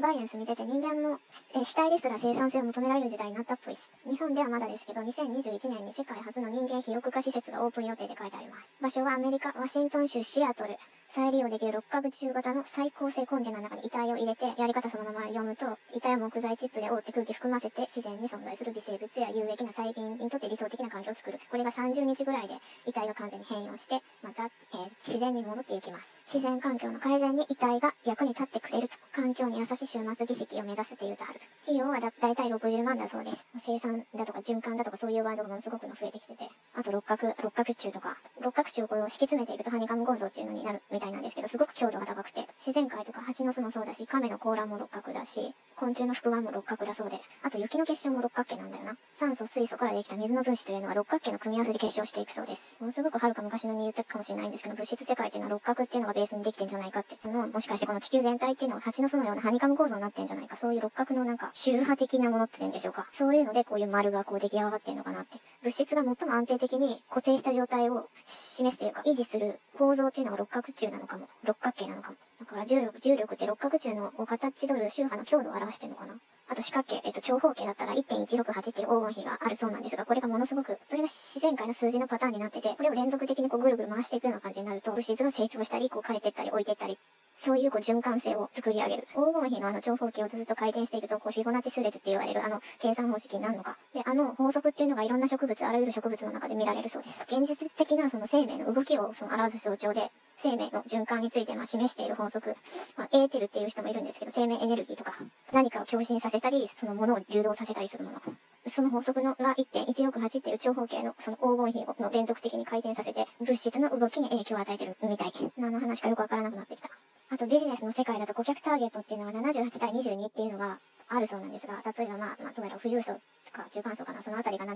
バイエンス見てて人間のえ死体ですら生産性を求められる時代になったっぽいです。日本ではまだですけど、2021年に世界初の人間肥沃化施設がオープン予定で書いてあります。場所はアメリカ、ワシントン州シアトル。再利用できる六角柱型の最高性コンテナの中に遺体を入れて、やり方そのまま読むと、遺体を木材チップで覆って空気含ませて自然に存在する微生物や有益な細菌にとって理想的な環境を作る。これが30日ぐらいで遺体が完全に変容して、また、えー、自然に戻っていきます。自然環境の改善に遺体が役に立ってくれると、環境に優しい終末儀式を目指すっていうとある。費用はだだいたい60万だそうです。生産だとか循環だとかそういうワードがものすごく増えてきてて、あと六角、六角柱とか、六角柱をこう敷き詰めていくとハニカム構造っていうのになるみたいなんですけど、すごく強度が高くて、自然界とか蜂の巣もそうだし、亀の甲羅も六角だし、昆虫の複眼も六角だそうで、あと雪の結晶も六角形なんだよな。酸素、水素からできた水の分子というのは六角形の組み合わせで結晶していくそうです。ものすごくはるか昔のに言ったかもしれないんですけど、物質世界っていうのは六角っていうのがベースにできてんじゃないかっていうのもしかしてこの地球全体っていうのは蜂の巣のようなハニカム構造になってんじゃないか、そういう六角のなんか、周波的なものって言うんでしょうか。そういうのでこういう丸がこう出来上がってんのかなって。物質が最も安定的に固定した状態を示すというか、維持する構造というのが六角柱なのかも。六角形なのかも。だから重力、重力って六角柱の形取る周波の強度を表してるのかな。あと四角形、えっと、長方形だったら1.168っていう黄金比があるそうなんですが、これがものすごく、それが自然界の数字のパターンになってて、これを連続的にこうぐるぐる回していくような感じになると、物質が成長したり、こう枯れてったり置いてったり、そういうこう循環性を作り上げる。黄金比のあの長方形をずっと回転していくと、こうフィボナッチ数列って言われるあの計算方式になるのか。で、あの法則っていうのがいろんな植物、あらゆる植物の中で見られるそうです。現実的なその生命の動きをその表す象徴で、生命の循環についてま示している法則、まあ、エーテルっていう人もいるんですけど、生命エネルギーとか、何かを共振させたり、そのものを流動させたりするもの。その法則のが1.168っていう長方形のその黄金比の連続的に回転させて、物質の動きに影響を与えてるみたい。何の話かよくわからなくなってきた。あとビジネスの世界だと顧客ターゲットっていうのは78対22っていうのがあるそうなんですが、例えばまあ、まあ、どうやら富裕層か中間層かな、そのあたりが78%、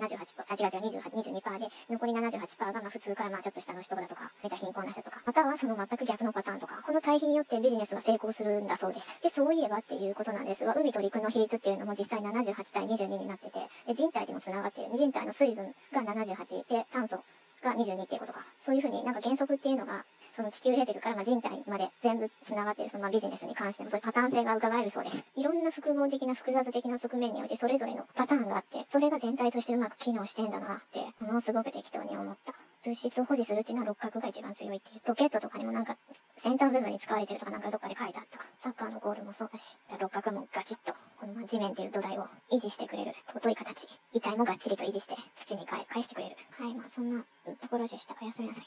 あ、違う違う、28、22%で、残り78%がまあ普通からまあちょっと下の人だとか、めちゃ貧困な人とか、またはその全く逆のパターンとか、この対比によってビジネスが成功するんだそうです。で、そういえばっていうことなんですが、海と陸の比率っていうのも実際78対22になってて、で人体でも繋がってる。人体の水分が78で、炭素が22っていうことか。そういうふうになんか原則っていうのがその地球レベルからま人体まで全部繋がっているそのまビジネスに関してもそういうパターン性が伺えるそうです。いろんな複合的な複雑的な側面においてそれぞれのパターンがあって、それが全体としてうまく機能してんだなって、ものすごく適当に思った。物質を保持するっていうのは六角が一番強いっていう。ロケットとかにもなんか先端部分に使われてるとかなんかどっかで書いてあった。サッカーのゴールもそうだし、六角もガチッと、この地面っていう土台を維持してくれる。尊い形。遺体もがっちりと維持して土に返してくれる。はい、まあそんなところでした。おやすみなさい。